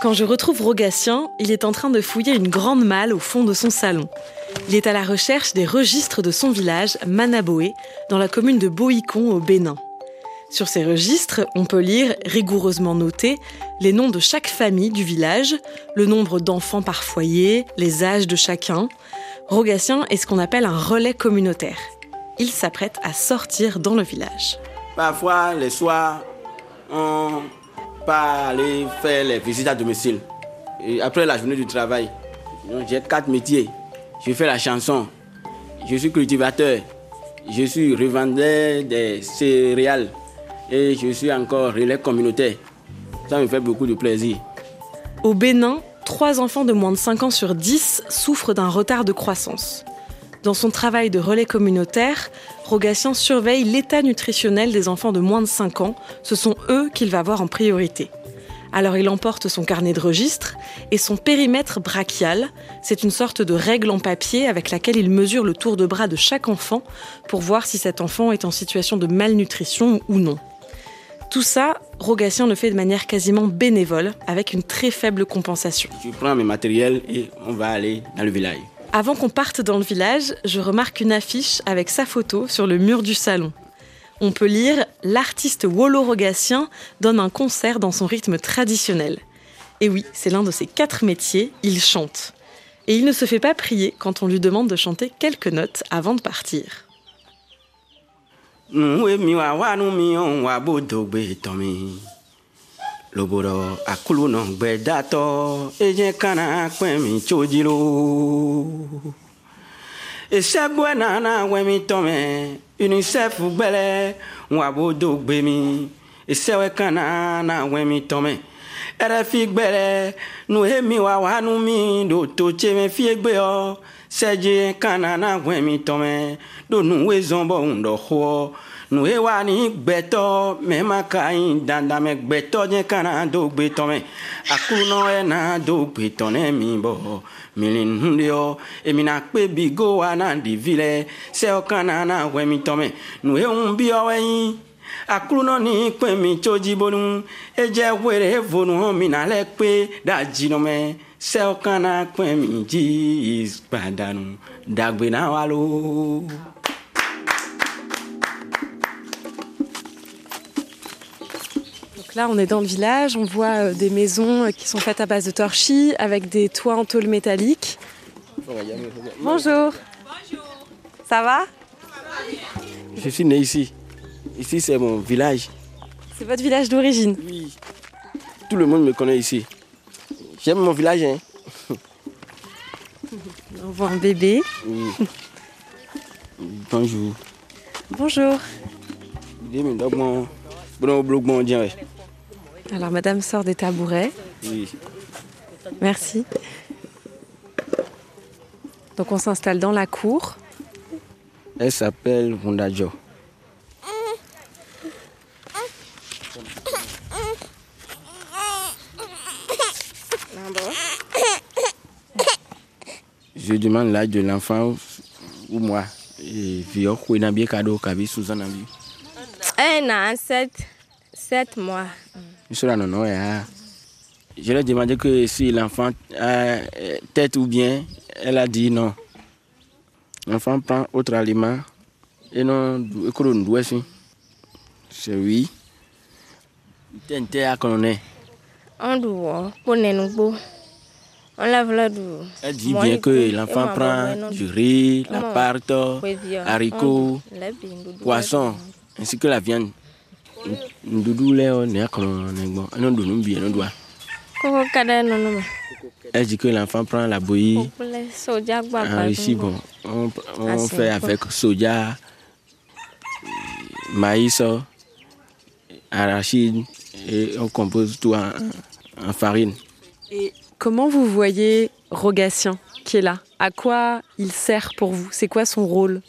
Quand je retrouve Rogatien, il est en train de fouiller une grande malle au fond de son salon. Il est à la recherche des registres de son village, Manaboé, dans la commune de Boïcon au Bénin. Sur ces registres, on peut lire, rigoureusement notés, les noms de chaque famille du village, le nombre d'enfants par foyer, les âges de chacun. Rogatien est ce qu'on appelle un relais communautaire. Il s'apprête à sortir dans le village. Parfois, les soirs, on part aller faire les visites à domicile. Après la journée du travail, j'ai quatre métiers. Je fais la chanson, je suis cultivateur, je suis revendeur des céréales et je suis encore relais communautaire. Ça me fait beaucoup de plaisir. Au Bénin, trois enfants de moins de 5 ans sur 10 souffrent d'un retard de croissance. Dans son travail de relais communautaire, Rogatien surveille l'état nutritionnel des enfants de moins de 5 ans. Ce sont eux qu'il va voir en priorité. Alors il emporte son carnet de registre et son périmètre brachial. C'est une sorte de règle en papier avec laquelle il mesure le tour de bras de chaque enfant pour voir si cet enfant est en situation de malnutrition ou non. Tout ça, Rogatien le fait de manière quasiment bénévole, avec une très faible compensation. Je prends mes matériels et on va aller dans le village. Avant qu'on parte dans le village, je remarque une affiche avec sa photo sur le mur du salon. On peut lire L'artiste Wolo Rogatien donne un concert dans son rythme traditionnel. Et oui, c'est l'un de ses quatre métiers, il chante. Et il ne se fait pas prier quand on lui demande de chanter quelques notes avant de partir. Loboro akulu nɔ gbɛdatɔ edze kana kpɛmi tsodzilo esɛgbɛ nana wɛmi tɔmɛ unicef gbɛlɛ ŋwabodo gbemi esɛwɛ kana na wɛmi tɔmɛ ɛrɛfi gbɛlɛ nu emi wa wa nu mi do to tseme fie gbe yɔ sɛdze kana na wɛmi tɔmɛ do nu we zɔn bɔ ŋdɔ xɔ nu ye wa ni gbẹtọ mẹmaka yi dandamẹ gbẹtọ nye kana do gbẹtọ mẹ. Akunọ ẹna do gbẹtọ nẹ mi bọ milinu de yọ emina kpe bi go wa na ɖevi lẹ sẹwọ kana na wẹ mi tọ mẹ. Nu ye ŋu bi yọ wẹ yi akulunɔ ni kpe mi tso dzibonu edze wele vonu hɔn mina lɛ kpe ɖa dzinɔmɛ sɛwɔ kana kpe mi dzi gbadanu dagbe na wa loo. Donc là, on est dans le village, on voit euh, des maisons euh, qui sont faites à base de torchis avec des toits en tôle métallique. Bonjour. Ça va? Je suis né ici. Ici, c'est mon village. C'est votre village d'origine? Oui. Tout le monde me connaît ici. J'aime mon village. Hein. On voit un bébé. Oui. Bonjour. Bonjour. Oui. Alors, madame sort des tabourets. Merci. Donc, on s'installe dans la cour. Elle s'appelle Wundajo. Je demande l'âge de l'enfant ou moi. Et puis, on a bien cadeau, Suzanne, Nabi. Un an, sept, mois. Je leur ai demandé que si l'enfant a tête ou bien, elle a dit non. L'enfant prend autre aliment et non, c'est oui. Tente à connaître. On doit, pour nous, on lève le dos. Elle dit bien que l'enfant prend du riz, la pâte, haricots, poisson, ainsi que la viande. Ndudu lɛ ne akɔnɔ ne gbɔ ɛnɔ do nu bi ɛnɔ doa. Koko ka ɖe nɔnɔ me. Elle dit que l'enfant prend la bouillie. Kple soja gbagba. Ah, ici, bon, on, on fait avec soja, maïs, arachide et on compose tout en, en farine. Et comment vous voyez Rogatien qui est là? À quoi il sert pour vous? C'est quoi son rôle?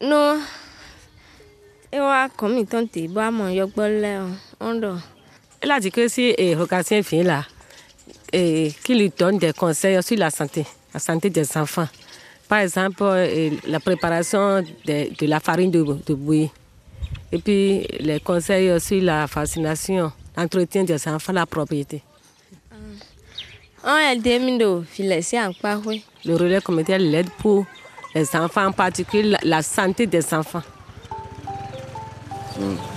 Non. Ewa kɔmitɔn te bɔ amɔ yɔgbɔ lɛ ɔndɔ. Elle a dit que si Rogatien vient là, qu'il lui donne des conseils sur la santé, la santé des enfants. Par exemple, la préparation de, de, la farine de, de bouillie. Et puis les conseils sur la vaccination, l'entretien des enfants, la propriété. On a des mindo, filet, c'est un pas, oui. Le relais communautaire l'aide pour les enfants, en particulier la santé des enfants.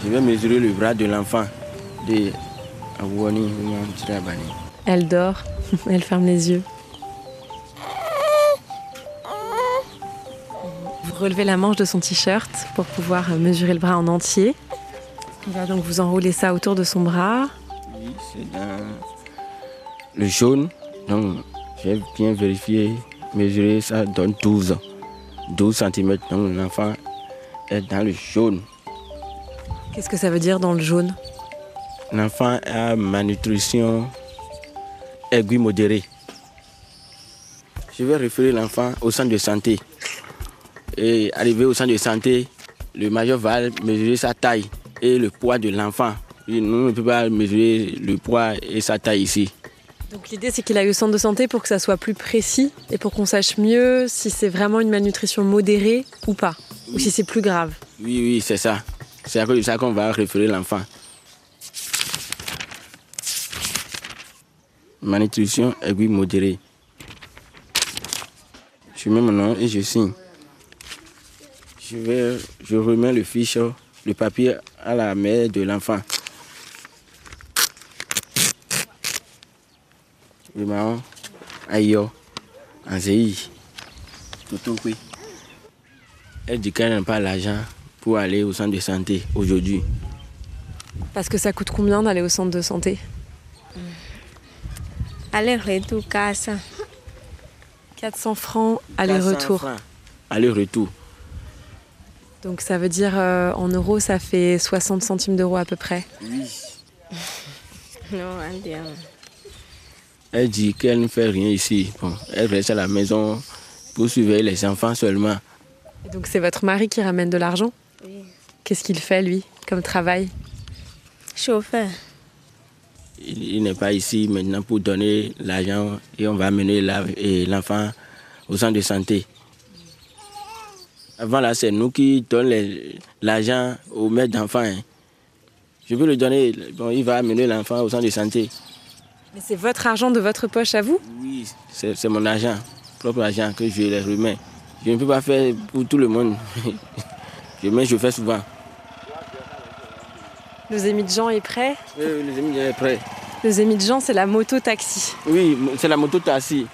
Je vais mesurer le bras de l'enfant de Tirabani. Elle dort, elle ferme les yeux. Vous relevez la manche de son t-shirt pour pouvoir mesurer le bras en entier. Donc vous enrouler ça autour de son bras. Oui, c'est dans le jaune. Donc, j'ai bien vérifié, mesuré, ça donne 12. 12 cm. Donc, l'enfant est dans le jaune. Qu'est-ce que ça veut dire dans le jaune? L'enfant a malnutrition aiguë modérée. Je vais référer l'enfant au centre de santé. Et arrivé au centre de santé, le major va mesurer sa taille et le poids de l'enfant. Nous ne pouvons pas mesurer le poids et sa taille ici. Donc l'idée c'est qu'il aille au centre de santé pour que ça soit plus précis et pour qu'on sache mieux si c'est vraiment une malnutrition modérée ou pas, ou si c'est plus grave. Oui, oui, c'est ça. C'est à cause de ça qu'on va référer l'enfant. Malnutrition aiguë modérée. Je mets mon nom et je signe. Je, vais, je remets le fiche, le papier à la mère de l'enfant. Le marron, aïe, Anzei, Toto, oui. Elle dit qu'elle n'a pas l'argent pour aller au centre de santé aujourd'hui. Parce que ça coûte combien d'aller au centre de santé? Allez, retour, casse. 400 francs aller-retour. 400 francs. Aller-retour. Donc ça veut dire euh, en euros ça fait 60 centimes d'euros à peu près. Oui. Non, allez. Elle dit qu'elle ne fait rien ici. Bon, elle reste à la maison pour surveiller les enfants seulement. Et donc c'est votre mari qui ramène de l'argent? Oui. Qu'est-ce qu'il fait lui comme travail? Chauffeur. Il, il n'est pas ici maintenant pour donner l'argent et on va amener l'enfant au centre de santé. Avant là, c'est nous qui donnons l'argent au maître d'enfant. hein. Je peux le donner, bon, il va amener l'enfant au centre de santé. Mais c'est votre argent de votre poche à vous? Oui, c'est c'est mon argent, propre argent que je les remets. Je ne peux pas faire pour tout le monde. je mets, je fais souvent. Le Zémi de Jean est prêt Oui, les amis, il est prêt. Le Zémi de Jean c'est la moto taxi. Oui, c'est la moto taxi.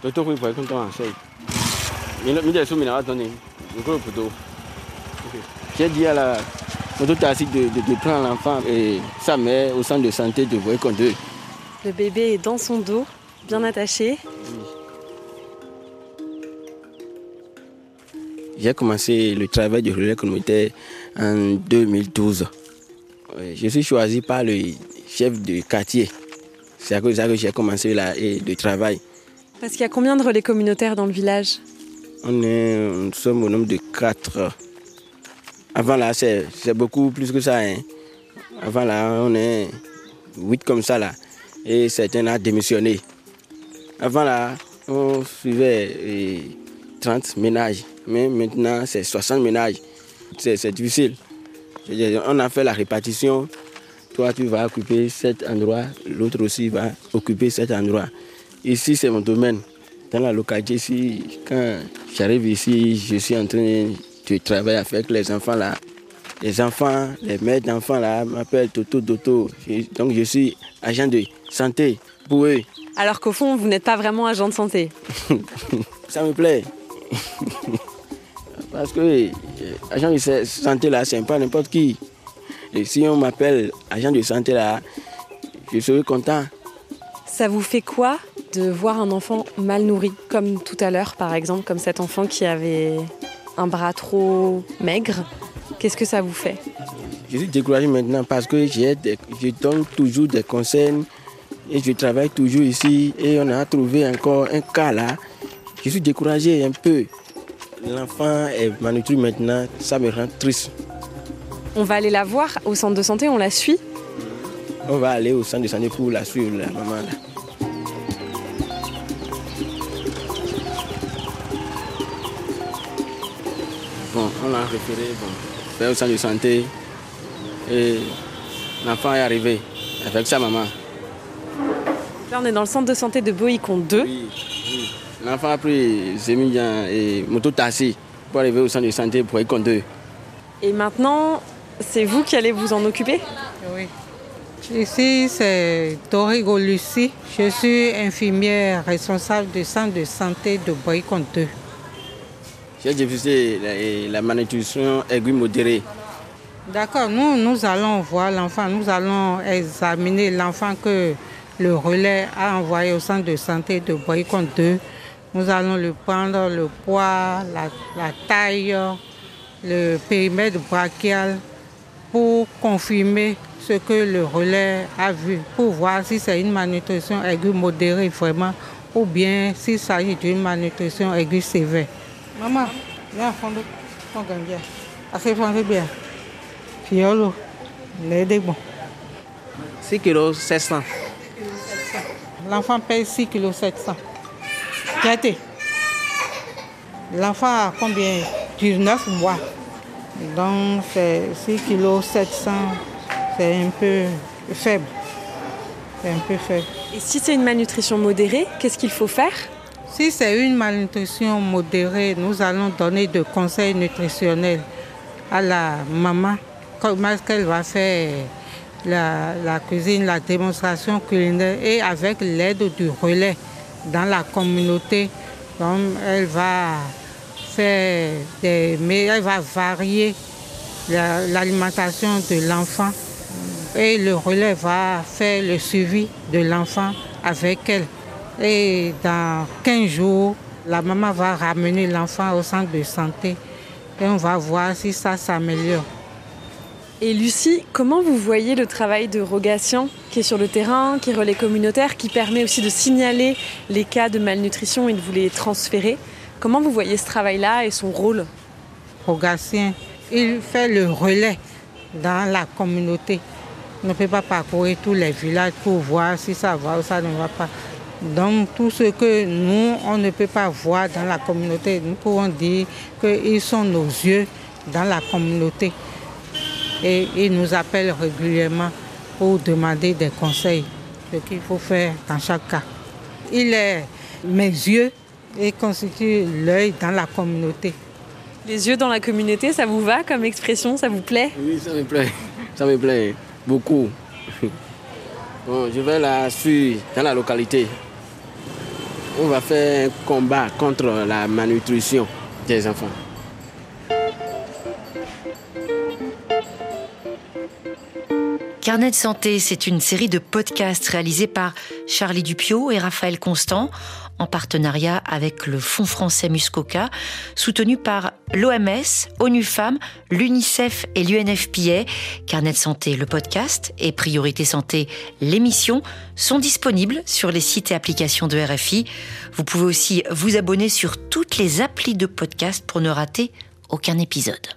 Toto, oui, pour qu'on t'en enseigne. Mais le milieu sous donné. Le gros poteau. J'ai dit à la moto taxi de, de, de prendre l'enfant et sa mère au centre de santé de voir qu'on deux. Le bébé est dans son dos, bien attaché. J'ai commencé le travail de relais communautaire en 2012. Ouais, Je suis choisi par le chef de quartier. C'est à cause de ça que j'ai commencé là, et le travail. Parce qu'il y a combien de relais communautaires dans le village? On est, nous sommes au nombre de quatre. Avant là, c'est beaucoup plus que ça. hein. Avant là, on est huit comme ça là. Et certains ont démissionné. Avant là, on suivait eh, 30 ménages. Mais maintenant, c'est 60 ménages. C'est difficile. On a fait la répartition. Toi, tu vas occuper cet endroit. L'autre aussi va occuper cet endroit. Ici, c'est mon domaine. Dans la localité ici, quand j'arrive ici, je suis en train de travailler avec les enfants là. Les enfants, les mères d'enfants là m'appellent Toto Toto. Donc je suis agent de santé pour eux. Alors qu'au fond, vous n'êtes pas vraiment agent de santé. Ça me plaît. Parce que euh, agent de sa- santé là, c'est pas n'importe qui. Et si on m'appelle agent de santé là, je serai content. Ça vous fait quoi de voir un enfant mal nourri, comme tout à l'heure par exemple, comme cet enfant qui avait un bras trop maigre? Qu'est-ce que ça vous fait? Je suis découragé maintenant parce que des- je donne toujours des conseils et je travaille toujours ici et on a trouvé encore un cas là. Je suis découragé un peu. L'enfant est malnutri maintenant, ça me rend triste. On va aller la voir au centre de santé, on la suit. On va aller au centre de santé pour la suivre, la maman là. Bon, on l'a référé bon, vers au centre de santé et l'enfant est arrivé avec sa maman. Là, on est dans le centre de santé de Boïcon 2. Oui, oui. L'enfant a pris Zémilian et moto taxi pour arriver au centre de santé pour Boïcon 2. Et maintenant, c'est vous qui allez vous en occuper? Oui. Ici, c'est Dorigo Lucie. Je suis infirmière responsable du centre de santé de Boycon 2. J'ai diffusé la, la malnutrition aiguë modérée. D'accord, nous, nous allons voir l'enfant, nous allons examiner l'enfant que le relais a envoyé au centre de santé de Boycon 2. Nous allons le prendre le poids, la, la taille, le périmètre brachial pour confirmer ce que le relais a vu, pour voir si c'est une malnutrition aiguë modérée vraiment ou bien s'il s'agit d'une malnutrition aiguë sévère. Maman, viens fond ton gambia. Assez fond bien. Fiolo, l'aide bon. 6 kg 700. L'enfant paye 6 kg 700. Gâté. L'enfant a combien? 19 mois. Donc c'est 6 kg 700. C'est un peu faible. C'est un peu faible. Et si c'est une malnutrition modérée, qu'est-ce qu'il faut faire? Si c'est une malnutrition modérée, nous allons donner des conseils nutritionnels à la maman. Comment est-ce qu'elle va faire la, la cuisine, la démonstration culinaire et avec l'aide du relais dans la communauté. Elle va faire des, mais elle va varier la- l'alimentation de l'enfant et le relais va faire le suivi de l'enfant avec elle. Et dans 15 jours, la maman va ramener l'enfant au centre de santé et on va voir si ça s'améliore. Et Lucie, comment vous voyez le travail de Rogatien qui est sur le terrain, qui est relais communautaire, qui permet aussi de signaler les cas de malnutrition et de vous les transférer? Comment vous voyez ce travail-là et son rôle? Rogatien, il fait le relais dans la communauté. On ne peut pas parcourir tous les villages pour voir si ça va ou ça ne va pas. Donc tout ce que nous, on ne peut pas voir dans la communauté, nous pouvons dire qu'ils sont nos yeux dans la communauté. Et ils nous appellent régulièrement pour demander des conseils, ce qu'il faut faire dans chaque cas. Il est mes yeux et constitue l'œil dans la communauté. Les yeux dans la communauté, ça vous va comme expression? Ça vous plaît? Oui, ça me plaît. Ça me plaît beaucoup. Bon, je vais la suivre dans la localité. On va faire un combat contre la malnutrition des enfants. Carnet de santé, c'est une série de podcasts réalisés par Charlie Dupio et Raphaël Constant en partenariat avec le Fonds français Muscoca, soutenu par l'OMS, ONU Femmes, l'UNICEF et l'UNFPA. Carnet de santé, le podcast et Priorité santé, l'émission sont disponibles sur les sites et applications de RFI. Vous pouvez aussi vous abonner sur toutes les applis de podcast pour ne rater aucun épisode.